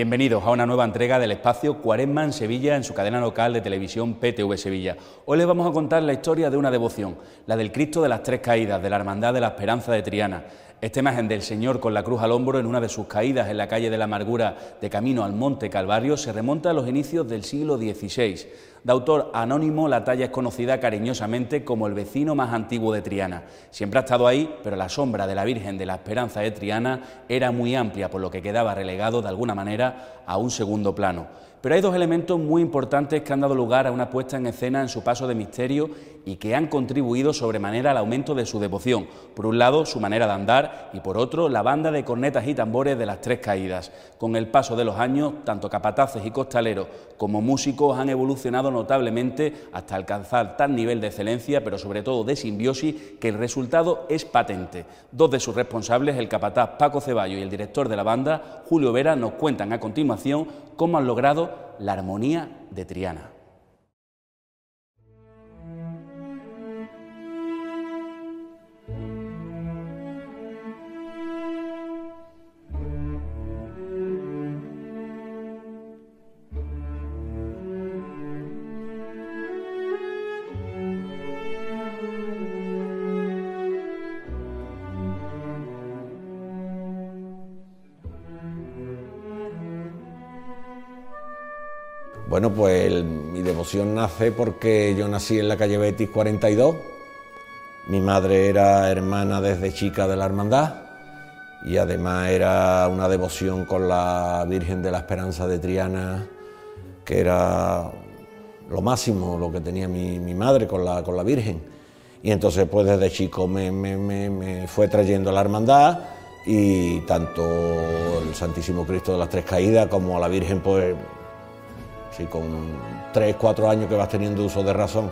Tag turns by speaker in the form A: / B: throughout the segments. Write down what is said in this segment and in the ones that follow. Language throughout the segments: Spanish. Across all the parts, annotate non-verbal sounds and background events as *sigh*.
A: Bienvenidos a una nueva entrega del espacio Cuaresma en Sevilla en su cadena local de televisión PTV Sevilla. Hoy les vamos a contar la historia de una devoción, la del Cristo de las Tres Caídas, de la Hermandad de la Esperanza de Triana. Esta imagen del Señor con la cruz al hombro en una de sus caídas en la calle de la Amargura de camino al Monte Calvario se remonta a los inicios del siglo XVI. De autor anónimo, la talla es conocida cariñosamente como el vecino más antiguo de Triana. Siempre ha estado ahí, pero la sombra de la Virgen de la Esperanza de Triana era muy amplia, por lo que quedaba relegado de alguna manera a un segundo plano. Pero hay dos elementos muy importantes que han dado lugar a una puesta en escena en su paso de misterio y que han contribuido sobremanera al aumento de su devoción. Por un lado, su manera de andar y por otro, la banda de cornetas y tambores de las tres caídas. Con el paso de los años, tanto capataces y costaleros como músicos han evolucionado notablemente hasta alcanzar tal nivel de excelencia, pero sobre todo de simbiosis, que el resultado es patente. Dos de sus responsables, el capataz Paco Ceballo y el director de la banda, Julio Vera, nos cuentan a continuación cómo han logrado la armonía de Triana.
B: Bueno, pues mi devoción nace porque yo nací en la calle Betis 42. Mi madre era hermana desde chica de la hermandad y además era una devoción con la Virgen de la Esperanza de Triana, que era lo máximo, lo que tenía mi, madre con la, con la Virgen. Y entonces pues desde chico me, me fue trayendo a la hermandad y tanto el Santísimo Cristo de las Tres Caídas como a la Virgen pues si con tres, cuatro años que vas teniendo uso de razón,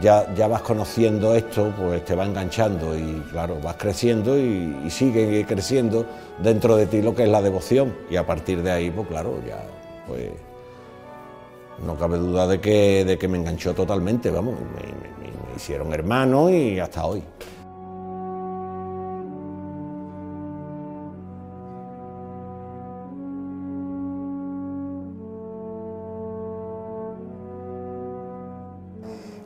B: ya, ya vas conociendo esto, pues te va enganchando y claro, vas creciendo y, sigue creciendo dentro de ti lo que es la devoción. Y a partir de ahí, pues claro, ya pues no cabe duda de que, de que me enganchó totalmente, vamos, me hicieron hermanos y hasta hoy.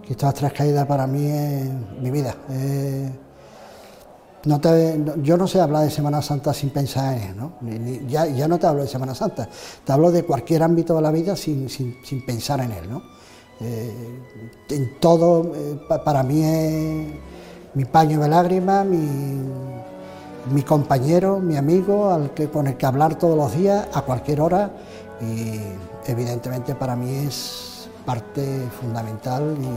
C: Que estas tres caídas para mí es mi vida. no yo no sé hablar de Semana Santa sin pensar en ¿no? ya, no te hablo de Semana Santa, te hablo de cualquier ámbito de la vida sin, pensar en él. ¿no? Eh, en todo, eh, para mí es mi paño de lágrimas, mi, mi, compañero, mi amigo, al que, con el que hablar todos los días, a cualquier hora, y evidentemente para mí es parte fundamental y,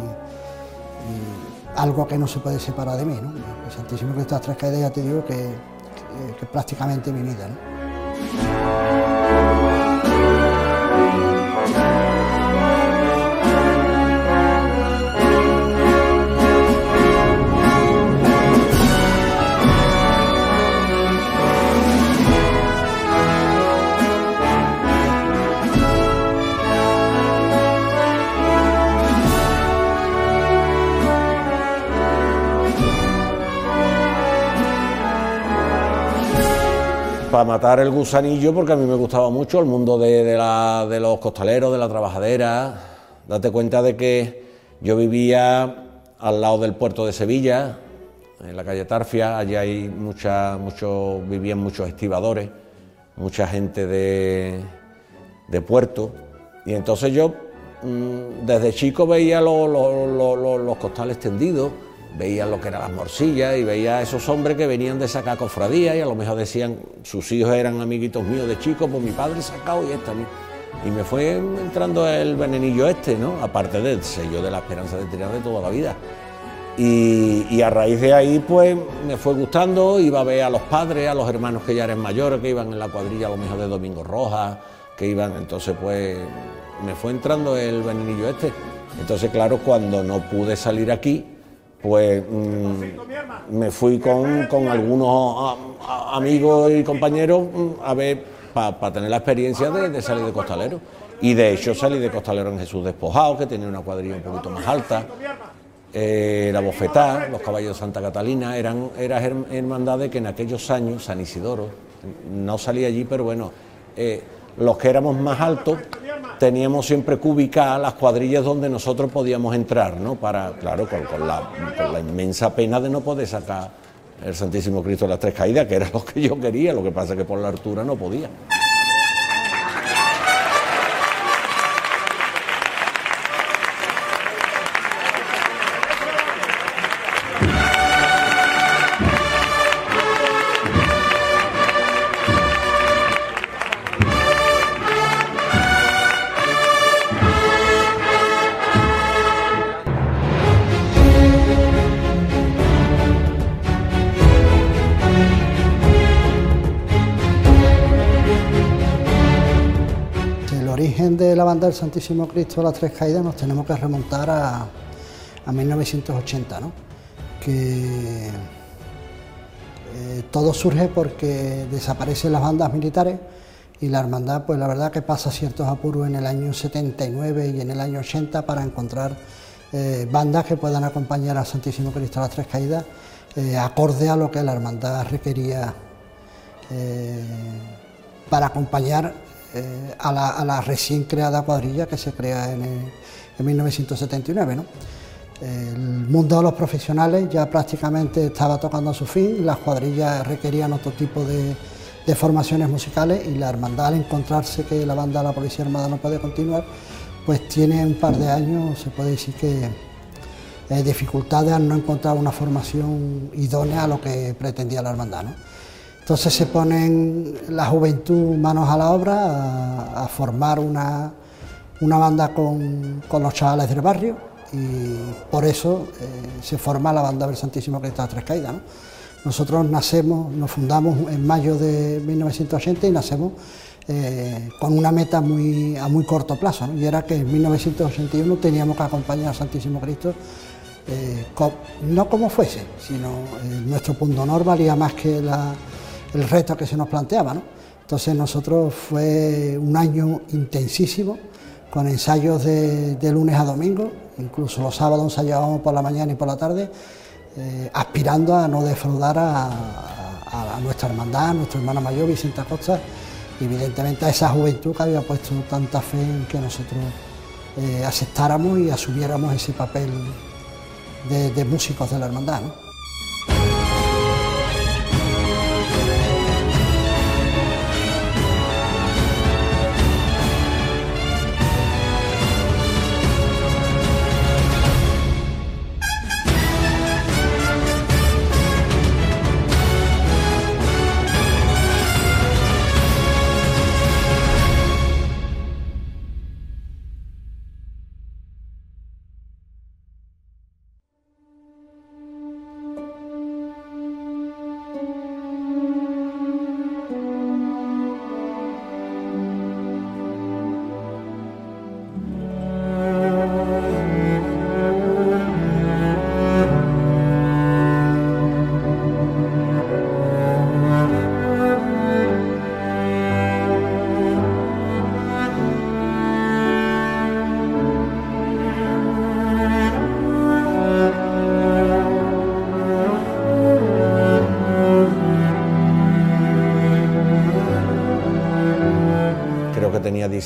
C: algo que no se puede separar de mí. ¿no? El Santísimo Cristo de las Tres Caídas ya te digo que, que, prácticamente mi vida.
B: Para matar el gusanillo, porque a mí me gustaba mucho el mundo de, los costaleros, de la trabajadera. Date cuenta de que yo vivía al lado del puerto de Sevilla, en la calle Tarfia, allí hay mucha, mucho, vivían muchos estibadores, mucha gente de, puerto, y entonces yo mm, desde chico veía los costales tendidos, veía lo que eran las morcillas y veía a esos hombres que venían de sacar cofradía y a lo mejor decían, sus hijos eran amiguitos míos de chicos, pues mi padre sacado y esta. Y me fue entrando el venenillo este, ¿no? Aparte del sello de la esperanza de tirar de toda la vida. Y, a raíz de ahí, pues me fue gustando, iba a ver a los padres, a los hermanos que ya eran mayores, que iban en la cuadrilla a lo mejor de Domingo Roja, que iban, entonces pues me fue entrando el venenillo este. Entonces, claro, cuando no pude salir aquí, pues mm, me fui con, algunos amigos y compañeros mm, a ver, para tener la experiencia de, salir de costalero. Y de hecho salí de costalero en Jesús Despojado, que tenía una cuadrilla un poquito más alta. Eh, la Bofetá, los caballos de Santa Catalina, eran, eran hermandades que en aquellos años, San Isidoro, no salía allí, pero bueno, eh, los que éramos más altos teníamos siempre que las cuadrillas donde nosotros podíamos entrar, ¿no? Para, claro, con, la, la, inmensa pena de no poder sacar el Santísimo Cristo de las Tres Caídas, que era lo que yo quería, lo que pasa es que por la altura no podía.
C: Del Santísimo Cristo de las Tres Caídas nos tenemos que remontar a, a 1980, ¿no? que eh, todo surge porque desaparecen las bandas militares y la hermandad, pues la verdad que pasa ciertos apuros en el año 79 y en el año 80 para encontrar eh, bandas que puedan acompañar al Santísimo Cristo de las Tres Caídas eh, acorde a lo que la hermandad requería para acompañar eh, a, la, recién creada cuadrilla que se crea en, 1979. El mundo de los profesionales ya prácticamente estaba tocando a su fin, las cuadrillas requerían otro tipo de, formaciones musicales y la hermandad al encontrarse que la banda de la Policía Armada no puede continuar, pues tiene un par de años, se puede decir que eh, dificultades al no encontrar una formación idónea a lo que pretendía la hermandad. Entonces se ponen la juventud manos a la obra a, formar una, banda con, los chavales del barrio y por eso eh, se forma la banda del Santísimo Cristo de Tres Caídas. Nosotros nacemos, nos fundamos en mayo de 1980 y nacemos eh, con una meta muy, a muy corto plazo, y era que en 1981 teníamos que acompañar al Santísimo Cristo, eh, no como fuese, sino nuestro punto honor valía más que la el reto que se nos planteaba. ¿no? Entonces nosotros fue un año intensísimo, con ensayos de, lunes a domingo, incluso los sábados ensayábamos por la mañana y por la tarde, eh, aspirando a no defraudar a, nuestra hermandad, a nuestra hermana mayor, Vicenta Costa, y evidentemente a esa juventud que había puesto tanta fe en que nosotros eh, aceptáramos y asumiéramos ese papel de, músicos de la hermandad.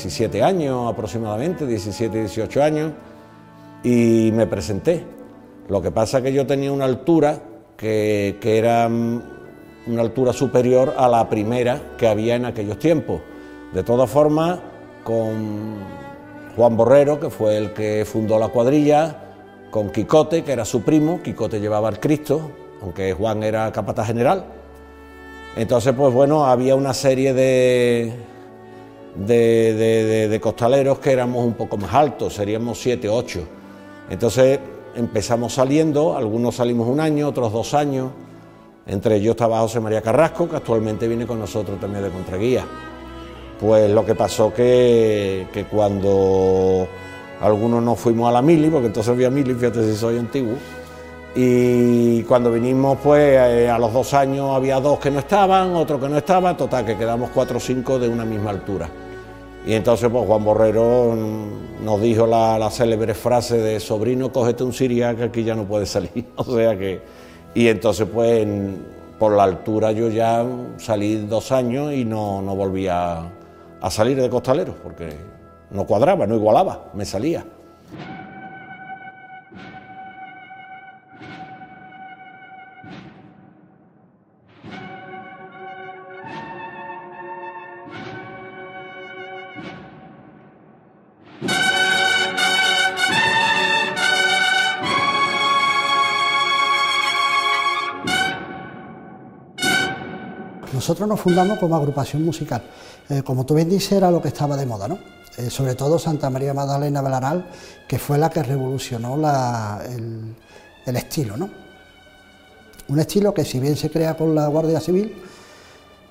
B: 17 años aproximadamente, 17, 18 años, y me presenté. Lo que pasa es que yo tenía una altura que, que era mm, una altura superior a la primera que había en aquellos tiempos. De todas formas, con Juan Borrero, que fue el que fundó la cuadrilla, con Quicote, que era su primo, Quicote llevaba al Cristo, aunque Juan era capataz general. Entonces, pues bueno, había una serie de, de, costaleros que éramos un poco más altos, seríamos siete, ocho. Entonces empezamos saliendo, algunos salimos un año, otros dos años. Entre ellos estaba José María Carrasco, que actualmente viene con nosotros también de Contraguía. Pues lo que pasó que, que cuando algunos nos fuimos a la mili, porque entonces había mili, fíjate si soy antiguo, y cuando vinimos, pues eh, a los dos años había dos que no estaban, otro que no estaba, total, que quedamos cuatro o cinco de una misma altura. Y entonces pues Juan Borrero nos dijo la, célebre frase de sobrino, cógete un siria que aquí ya no puede salir. *laughs* o sea que... Y entonces pues por la altura yo ya salí dos años y no, no volví a, a salir de costalero, porque no cuadraba, no igualaba, me salía.
C: Nosotros nos fundamos como agrupación musical. Eh, como tú bien dices, era lo que estaba de moda, ¿no? Eh, sobre todo Santa María Magdalena Belaral, que fue la que revolucionó el, estilo, ¿no? Un estilo que si bien se crea con la Guardia Civil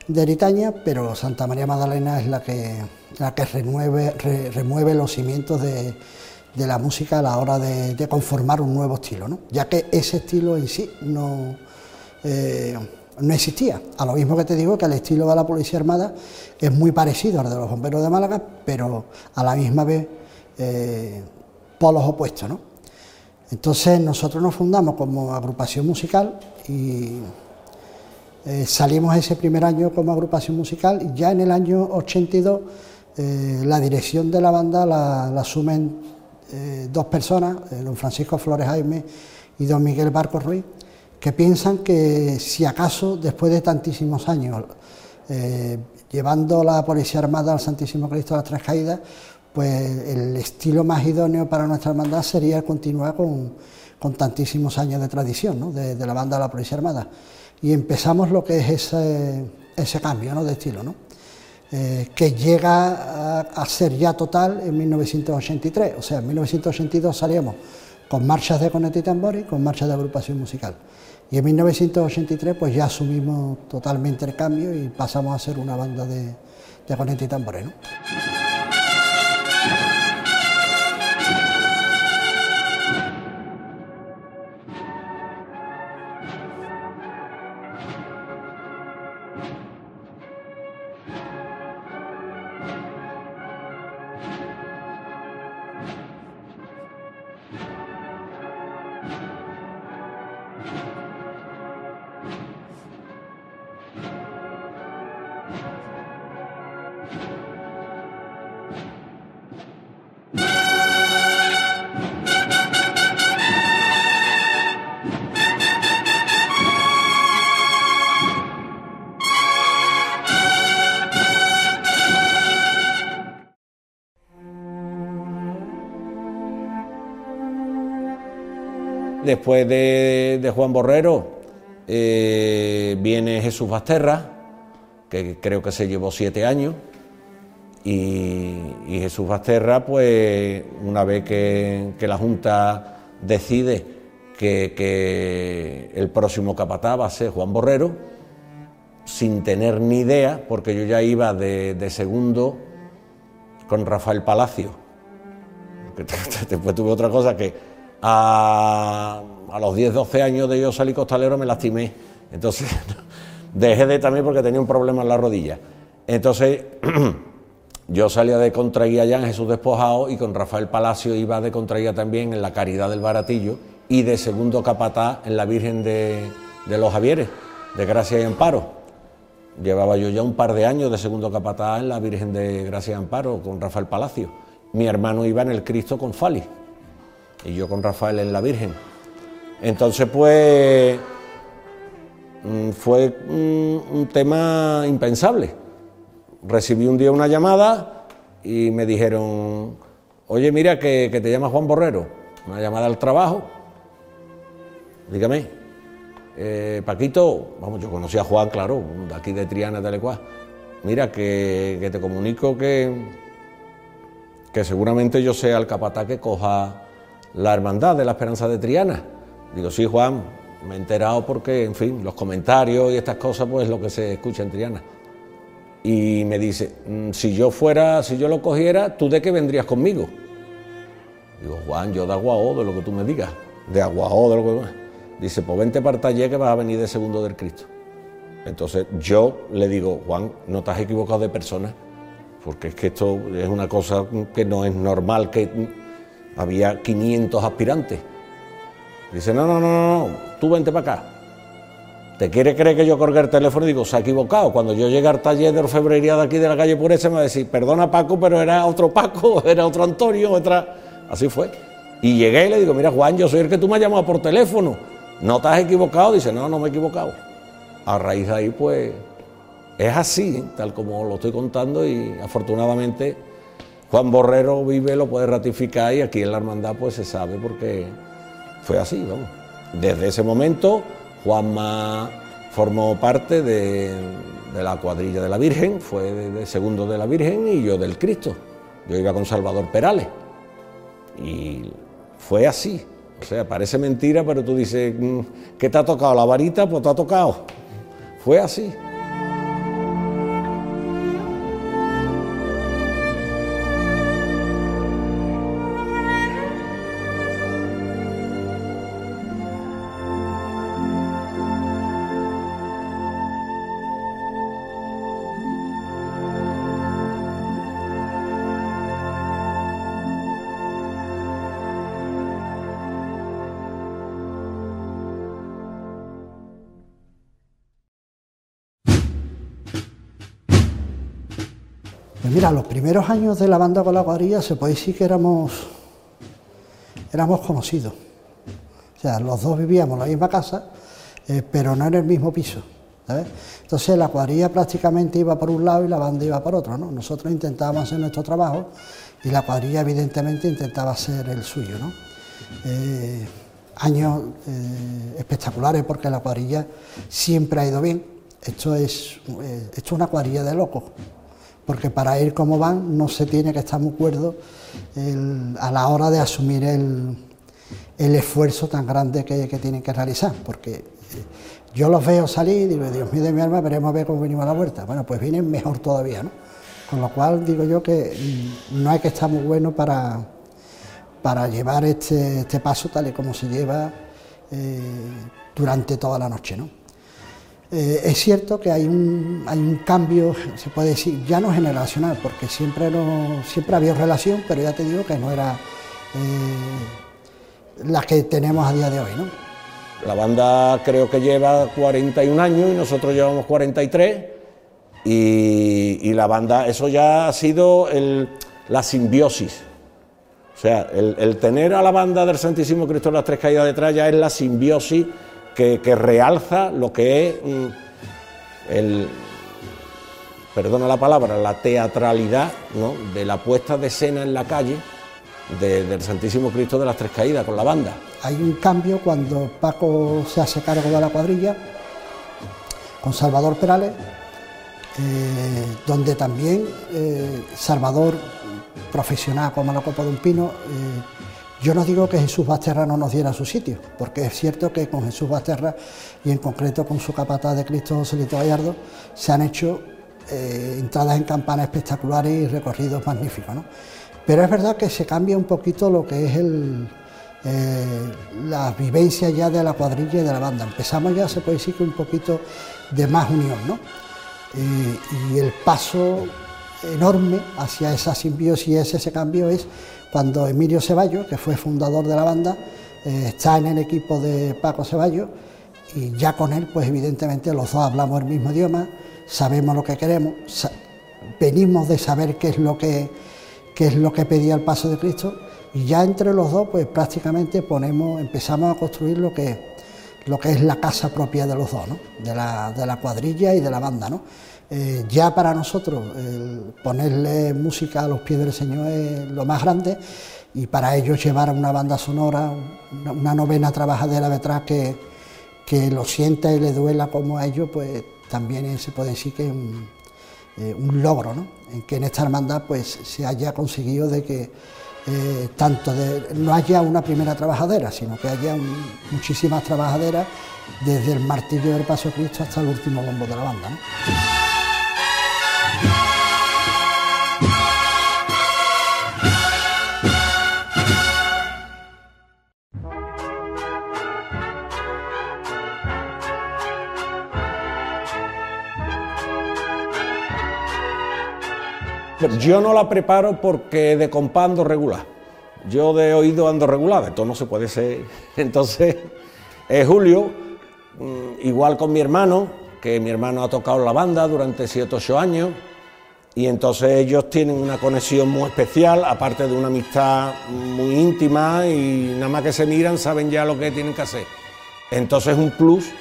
C: de Eritaña, pero Santa María Magdalena es la que, remueve los cimientos de, la música a la hora de, conformar un nuevo estilo, ¿no? ya que ese estilo en sí no, eh, no existía. A lo mismo que te digo que el estilo de la Policía Armada es muy parecido al de los bomberos de Málaga, pero a la misma vez eh, polos opuestos. ¿no? Entonces nosotros nos fundamos como agrupación musical y eh, salimos ese primer año como agrupación musical y ya en el año 82 eh, la dirección de la banda la, asumen dos personas, don Francisco Flores Jaime y don Miguel Barco Ruiz que piensan que si acaso después de tantísimos años eh, llevando la Policía Armada al Santísimo Cristo de las Tres Caídas, pues el estilo más idóneo para nuestra hermandad sería continuar con, tantísimos años de tradición de, la banda de la Policía Armada. Y empezamos lo que es ese, ese cambio ¿no? de estilo, ¿no? Eh, que llega a, ser ya total en 1983, o sea, en 1982 salíamos con marchas de conete y con marchas de agrupación musical. Y en 1983 pues ya asumimos totalmente el cambio y pasamos a ser una banda de, de conete y tambores.
B: Después de, Juan Borrero eh, viene Jesús Basterra, que creo que se llevó siete años. Y, Jesús Basterra, pues una vez que, la Junta decide que, el próximo capataz va a ser Juan Borrero, sin tener ni idea, porque yo ya iba de, segundo con Rafael Palacio. Después tuve otra cosa que a, los 10, 12 años de yo salir costalero me lastimé. Entonces *laughs* dejé de también porque tenía un problema en la rodilla. Entonces *clears throat* yo salía de contraguía ya en Jesús Despojado y con Rafael Palacio iba de contraguía también en la Caridad del Baratillo y de segundo capataz en la Virgen de, los Javieres, de Gracia y Amparo. Llevaba yo ya un par de años de segundo capataz en la Virgen de Gracia y Amparo con Rafael Palacio. Mi hermano iba en el Cristo con Fali y yo con Rafael en la Virgen. Entonces, pues, mm, fue un, tema impensable. Recibí un día una llamada y me dijeron, oye, mira que, te llama Juan Borrero. una llamada al trabajo, dígame, eh, Paquito, vamos, yo conocí a Juan, claro, de aquí de Triana, de Alecuá, mira, que, que, te comunico que, que seguramente yo sea el capataz que coja la hermandad de la Esperanza de Triana. Digo, sí, Juan, me he enterado porque, en fin, los comentarios y estas cosas, pues lo que se escucha en Triana. Y me dice, mm, si yo fuera, si yo lo cogiera, ¿tú de qué vendrías conmigo? Digo, Juan, yo de Aguao, de lo que tú me digas, de Aguao, de lo que... Dice, pues vente para Taller que vas a venir de segundo del Cristo. Entonces yo le digo, Juan, no te has equivocado de persona, porque es que esto es una cosa que no es normal, que había 500 aspirantes. Dice, no, no, no, no, tú vente para acá. ¿Te quiere creer que yo colgué el teléfono? Y digo, se ha equivocado. Cuando yo llegué al taller de orfebrería de aquí de la calle Pureza, me va a decir, perdona Paco, pero era otro Paco, *laughs* era otro Antonio, otra... Así fue. Y llegué y le digo, mira Juan, yo soy el que tú me has llamado por teléfono. ¿No te has equivocado? Dice, no, no me he equivocado. A raíz de ahí, pues, es así, tal como lo estoy contando y afortunadamente Juan Borrero vive, lo puede ratificar y aquí en la hermandad pues se sabe porque fue así, vamos. Desde ese momento Juanma formó parte de, la cuadrilla de la Virgen, fue de, segundo de la Virgen y yo del Cristo. Yo iba con Salvador Perales. Y fue así. O sea, parece mentira, pero tú dices, mm, ¿qué te ha tocado? ¿La varita? Pues te ha tocado. Fue así.
C: Primeros años de la banda con la cuadrilla se puede decir que éramos, éramos conocidos. O sea, los dos vivíamos en la misma casa, eh, pero no en el mismo piso. Entonces la cuadrilla prácticamente iba por un lado y la banda iba por otro. ¿no? Nosotros intentábamos hacer nuestro trabajo y la cuadrilla evidentemente intentaba hacer el suyo. ¿no? Eh, años eh, espectaculares porque la cuadrilla siempre ha ido bien. Esto es, esto es una cuadrilla de locos porque para ir como van no se tiene que estar muy cuerdo a la hora de asumir el, esfuerzo tan grande que, tienen que realizar, porque eh, yo los veo salir y digo, Dios mío de mi alma, veremos a ver cómo venimos a la vuelta. Bueno, pues vienen mejor todavía, ¿no? Con lo cual digo yo que mm, no hay que estar muy bueno para, para llevar este, este paso tal y como se lleva eh, durante toda la noche, ¿no? Eh, es cierto que hay un, hay un cambio, se puede decir, ya no generacional, porque siempre, no, siempre había relación, pero ya te digo que no era eh, la que tenemos a día de hoy. ¿no?
B: La banda creo que lleva 41 años y nosotros llevamos 43 y, y la banda, eso ya ha sido la simbiosis. O sea, el, el, tener a la banda del Santísimo Cristo las Tres Caídas detrás ya es la simbiosis que, realza lo que es mm, el, perdona la palabra, la teatralidad de la puesta de escena en la calle del Santísimo Cristo de las Tres Caídas con la banda.
C: Hay un cambio cuando Paco se hace cargo de la cuadrilla con Salvador Perales, eh, donde también eh, Salvador, profesional como la Copa de un Pino, eh, yo no digo que Jesús Basterra no nos diera su sitio, porque es cierto que con Jesús Basterra y en concreto con su capataz de Cristo Joselito Gallardo se han hecho eh, entradas en campana espectaculares y recorridos magníficos. ¿no? Pero es verdad que se cambia un poquito lo que es el, eh, la vivencia ya de la cuadrilla y de la banda. Empezamos ya, se puede decir que un poquito de más unión, ¿no? Eh, y el paso enorme hacia esa simbiosis, ese cambio es cuando Emilio Ceballos, que fue fundador de la banda, eh, está en el equipo de Paco Ceballos y ya con él, pues evidentemente los dos hablamos el mismo idioma, sabemos lo que queremos, venimos de saber qué es lo que qué es lo que pedía el paso de Cristo y ya entre los dos, pues prácticamente ponemos, empezamos a construir lo que lo que es la casa propia de los dos, ¿no? de, la, de la cuadrilla y de la banda, ¿no? Eh, ya para nosotros ponerle música a los pies del Señor es lo más grande y para ello llevar una banda sonora, una, novena trabajadera detrás que, que lo sienta y le duela como a ellos, pues también se puede decir que es un, eh, logro, ¿no? en que en esta hermandad pues se haya conseguido de que eh, tanto de, no haya una primera trabajadera, sino que haya muchísimas trabajaderas desde el martillo del Paso Cristo hasta el último bombo de la banda.
B: Yo no la preparo porque de compando regular. Yo de oído ando regular, esto no se puede ser. *laughs* Entonces, es Julio, mm, igual con mi hermano, que mi hermano ha tocado la banda durante 7 o 8 años, y entonces ellos tienen una conexión muy especial, aparte de una amistad muy íntima, y nada más que se miran saben ya lo que tienen que hacer. Entonces, un plus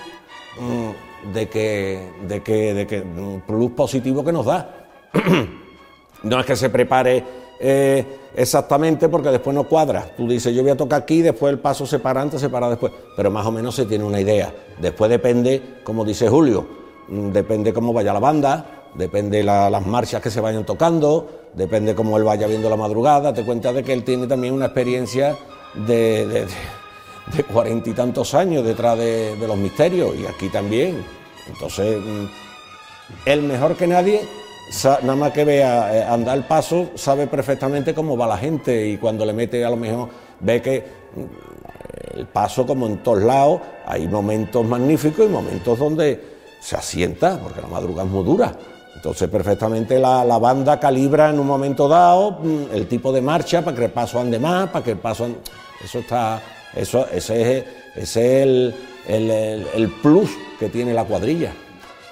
B: mm, de que, de que, de que, un plus positivo que nos da. *clears throat* No es que se prepare eh, exactamente porque después no cuadra. Tú dices, yo voy a tocar aquí, después el paso se para antes, se para después. Pero más o menos se tiene una idea. Después depende, como dice Julio, mm, depende cómo vaya la banda, depende las marchas que se vayan tocando, depende cómo él vaya viendo la madrugada. Te cuenta de que él tiene también una experiencia de cuarenta y tantos años detrás de, de los misterios y aquí también. Entonces, mm, él mejor que nadie nada más que vea eh, andar el paso, sabe perfectamente cómo va la gente y cuando le mete a lo mejor ve que mm, el paso como en todos lados hay momentos magníficos y momentos donde se asienta, porque la madrugada es muy dura. Entonces perfectamente la, banda calibra en un momento dado mm, el tipo de marcha para que el paso ande más, para que el paso... Eso está... Eso, ese es, es el plus que tiene la cuadrilla.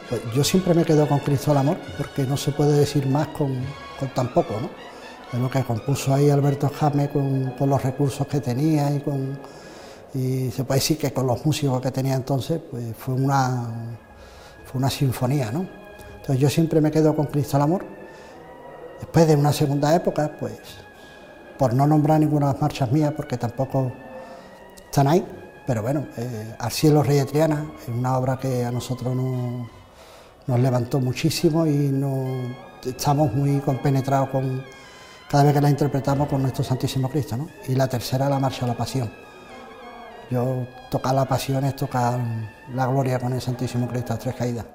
C: Pues yo siempre me quedo con Cristo al amor, porque no se puede decir más con, tan poco, ¿no? Es lo que compuso ahí Alberto Jame con, los recursos que tenía y con y se puede decir que con los músicos que tenía entonces, pues fue una fue una sinfonía, ¿no? Entonces yo siempre me quedo con Cristo al amor. Después de una segunda época, pues por no nombrar ninguna de las marchas mías, porque tampoco están ahí, pero bueno, eh, Al cielo rey de Triana es una obra que a nosotros no nos levantó muchísimo y estamos muy compenetrados con cada vez que la interpretamos con nuestro Santísimo Cristo. Y la tercera, la Marcha a la Pasión. Yo tocar la pasión es tocar la gloria con el Santísimo Cristo a tres caídas.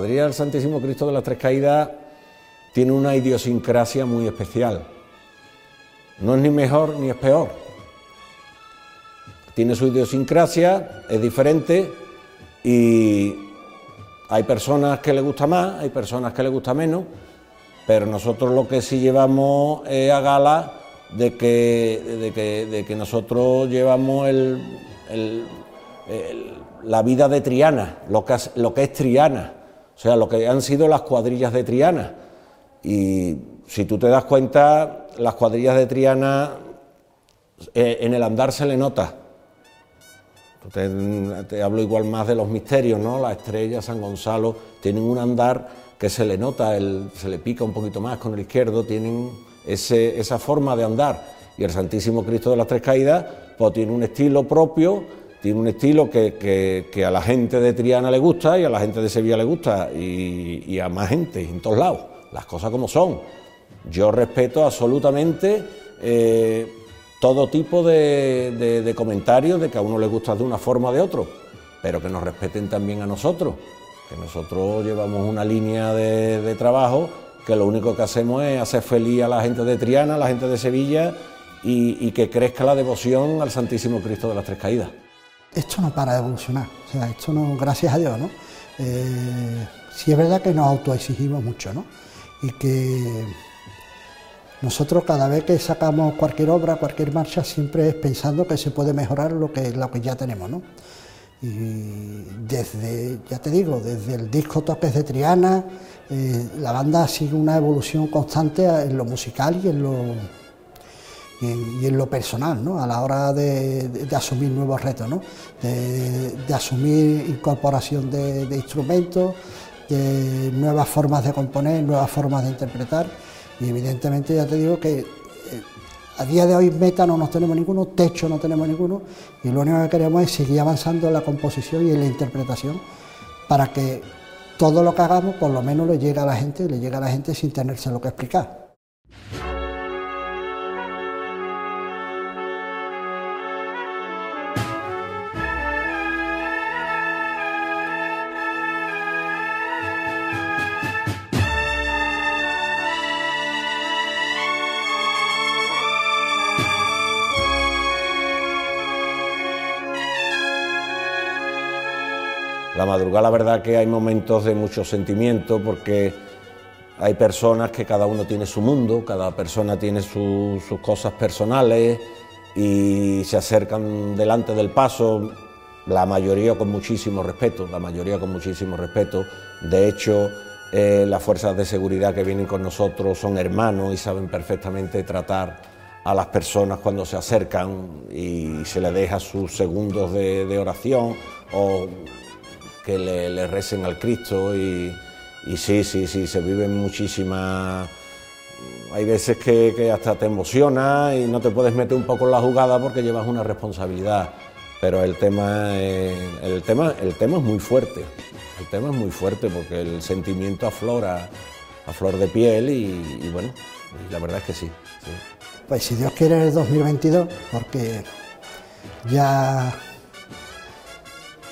B: Cuadrilla Santísimo Cristo de las Tres Caídas tiene una idiosincrasia muy especial. No es ni mejor ni es peor. Tiene su idiosincrasia, es diferente y hay personas que le gusta más, hay personas que le gusta menos, pero nosotros lo que sí llevamos es a gala de que, nosotros llevamos la vida de Triana, lo que es Triana, o sea, lo que han sido las cuadrillas de Triana. Y si tú te das cuenta, las cuadrillas de Triana eh, en el andar se le nota. Te, hablo igual más de los misterios, ¿no? La estrella, San Gonzalo, tienen un andar que se le nota, se le pica un poquito más con el izquierdo, tienen esa forma de andar. Y el Santísimo Cristo de las Tres Caídas, pues tiene un estilo propio tiene un estilo que, a la gente de Triana le gusta y a la gente de Sevilla le gusta y, a más gente en todos lados, las cosas como son. Yo respeto absolutamente eh, todo tipo de, comentarios de que a uno le gusta de una forma o de otro, pero que nos respeten también a nosotros, que nosotros llevamos una línea de, trabajo que lo único que hacemos es hacer feliz a la gente de Triana, a la gente de Sevilla y, y que crezca la devoción al Santísimo Cristo de las Tres Caídas.
C: Esto no para de evolucionar, o sea, esto no, gracias a Dios, ¿no? Eh, sí es verdad que nos autoexigimos mucho, ¿no? Y que nosotros cada vez que sacamos cualquier obra, cualquier marcha, siempre es pensando que se puede mejorar lo que, lo que ya tenemos, ¿no? Y desde, ya te digo, desde el disco Toques de Triana, eh, la banda sigue una evolución constante en lo musical y en lo, y en, lo personal, ¿no? a la hora de, asumir nuevos retos, ¿no? de, asumir incorporación de, instrumentos, de nuevas formas de componer, nuevas formas de interpretar y evidentemente ya te digo que eh, a día de hoy meta no nos tenemos ninguno, techo no tenemos ninguno y lo único que queremos es seguir avanzando en la composición y en la interpretación para que todo lo que hagamos por lo menos le llegue a la gente, le llegue a la gente sin tenerse lo que explicar.
B: Madrugada, la verdad que hay momentos de mucho sentimiento porque hay personas que cada uno tiene su mundo, cada persona tiene sus cosas personales y se acercan delante del paso, la mayoría con muchísimo respeto, la mayoría con muchísimo respeto. De hecho, eh, las fuerzas de seguridad que vienen con nosotros son hermanos y saben perfectamente tratar a las personas cuando se acercan y se les deja sus segundos de, de oración o que le, recen al Cristo y, sí, sí, sí, se viven muchísimas... Hay veces que, hasta te emociona y no te puedes meter un poco en la jugada porque llevas una responsabilidad, pero el tema, el tema, el tema es muy fuerte, el tema es muy fuerte porque el sentimiento aflora a flor de piel y, bueno, la verdad es que sí, sí.
C: Pues si Dios quiere el 2022, porque ya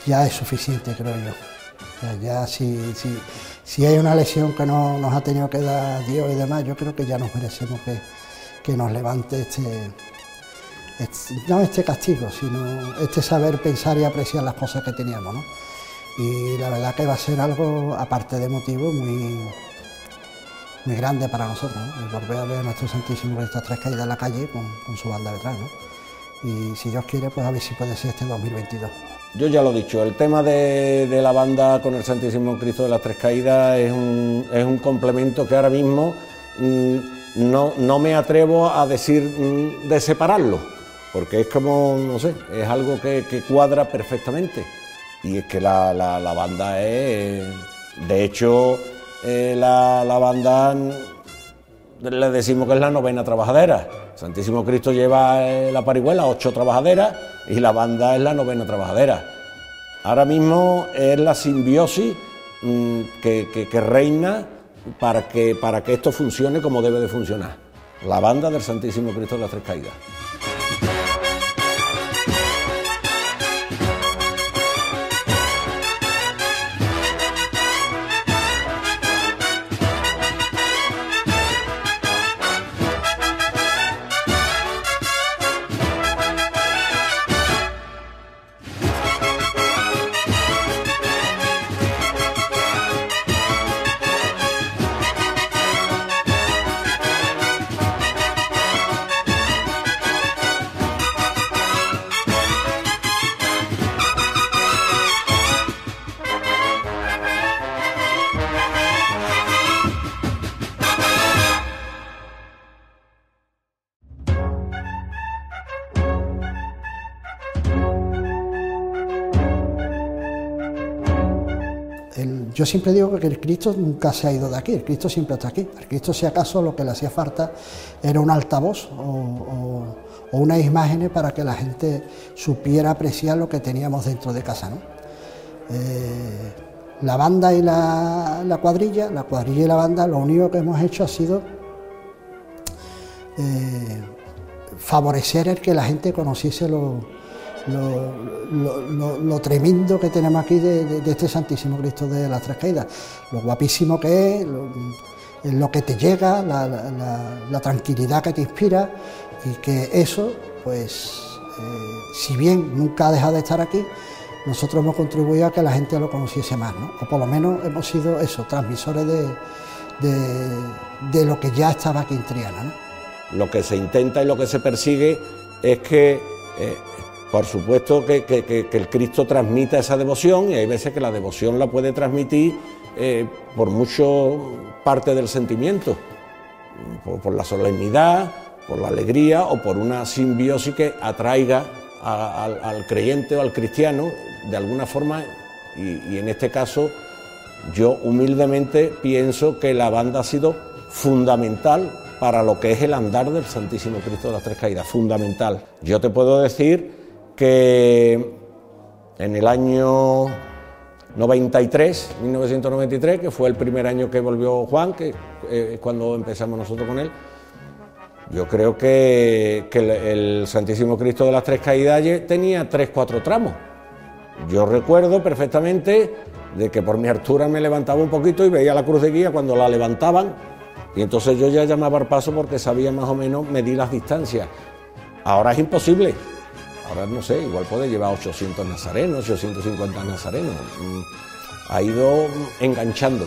C: ya es suficiente, creo yo. ya si, si, si, hay una lesión que no nos ha tenido que dar Dios y demás, yo creo que ya nos merecemos que, que nos levante este, no este castigo, sino este saber pensar y apreciar las cosas que teníamos. ¿no? Y la verdad que va a ser algo, aparte de motivo, muy, muy grande para nosotros, ¿no? volver a ver a nuestro Santísimo estas tres caídas en la calle con, con su banda detrás. ¿no? Y si Dios quiere, pues a ver si puede ser este 2022.
B: Yo ya lo he dicho, el tema de, la banda con el Santísimo Cristo de las Tres Caídas es un, complemento que ahora mismo mm, no, me atrevo a decir mm, de separarlo, porque es como, no sé, es algo que, cuadra perfectamente. Y es que la, banda es, de hecho, eh, la, la banda le decimos que es la novena trabajadera. Santísimo Cristo lleva eh, la parihuela, ocho trabajaderas, y la banda es la novena trabajadera. Ahora mismo es la simbiosis mm, que, reina para que, para que esto funcione como debe de funcionar. La banda del Santísimo Cristo de las Tres Caídas.
C: Yo siempre digo que el Cristo nunca se ha ido de aquí, el Cristo siempre está aquí. El Cristo, si acaso, lo que le hacía falta era un altavoz o, unas imágenes para que la gente supiera apreciar lo que teníamos dentro de casa. Eh, la banda y la, cuadrilla, la cuadrilla y la banda, lo único que hemos hecho ha sido eh, favorecer el que la gente conociese lo, lo, tremendo que tenemos aquí de, este Santísimo Cristo de las Tres Caídas, lo guapísimo que es, lo, que te llega, la, tranquilidad que te inspira y que eso, pues eh, si bien nunca ha dejado de estar aquí, nosotros hemos contribuido a que la gente lo conociese más, ¿no? o por lo menos hemos sido eso, transmisores de, de, lo que ya estaba aquí en Triana.
B: Lo que se intenta y lo que se persigue es que, eh, por supuesto, que, el Cristo transmita esa devoción y hay veces que la devoción la puede transmitir eh, por mucho parte del sentimiento, por, la solemnidad, por la alegría o por una simbiosis que atraiga al, creyente o al cristiano de alguna forma y, y en este caso yo humildemente pienso que la banda ha sido fundamental para lo que es el andar del Santísimo Cristo de las Tres Caídas, fundamental. Yo te puedo decir que en el año 93, 1993, que fue el primer año que volvió Juan, que eh, cuando empezamos nosotros con él, yo creo que, el, Santísimo Cristo de las Tres Caídas tenía tres, cuatro tramos. Yo recuerdo perfectamente de que por mi altura me levantaba un poquito y veía la cruz de guía cuando la levantaban y entonces yo ya llamaba al paso porque sabía más o menos medir las distancias. Ahora es imposible. Ahora no sé, igual puede llevar 800 nazarenos, 850 nazarenos. Mm, ha ido enganchando.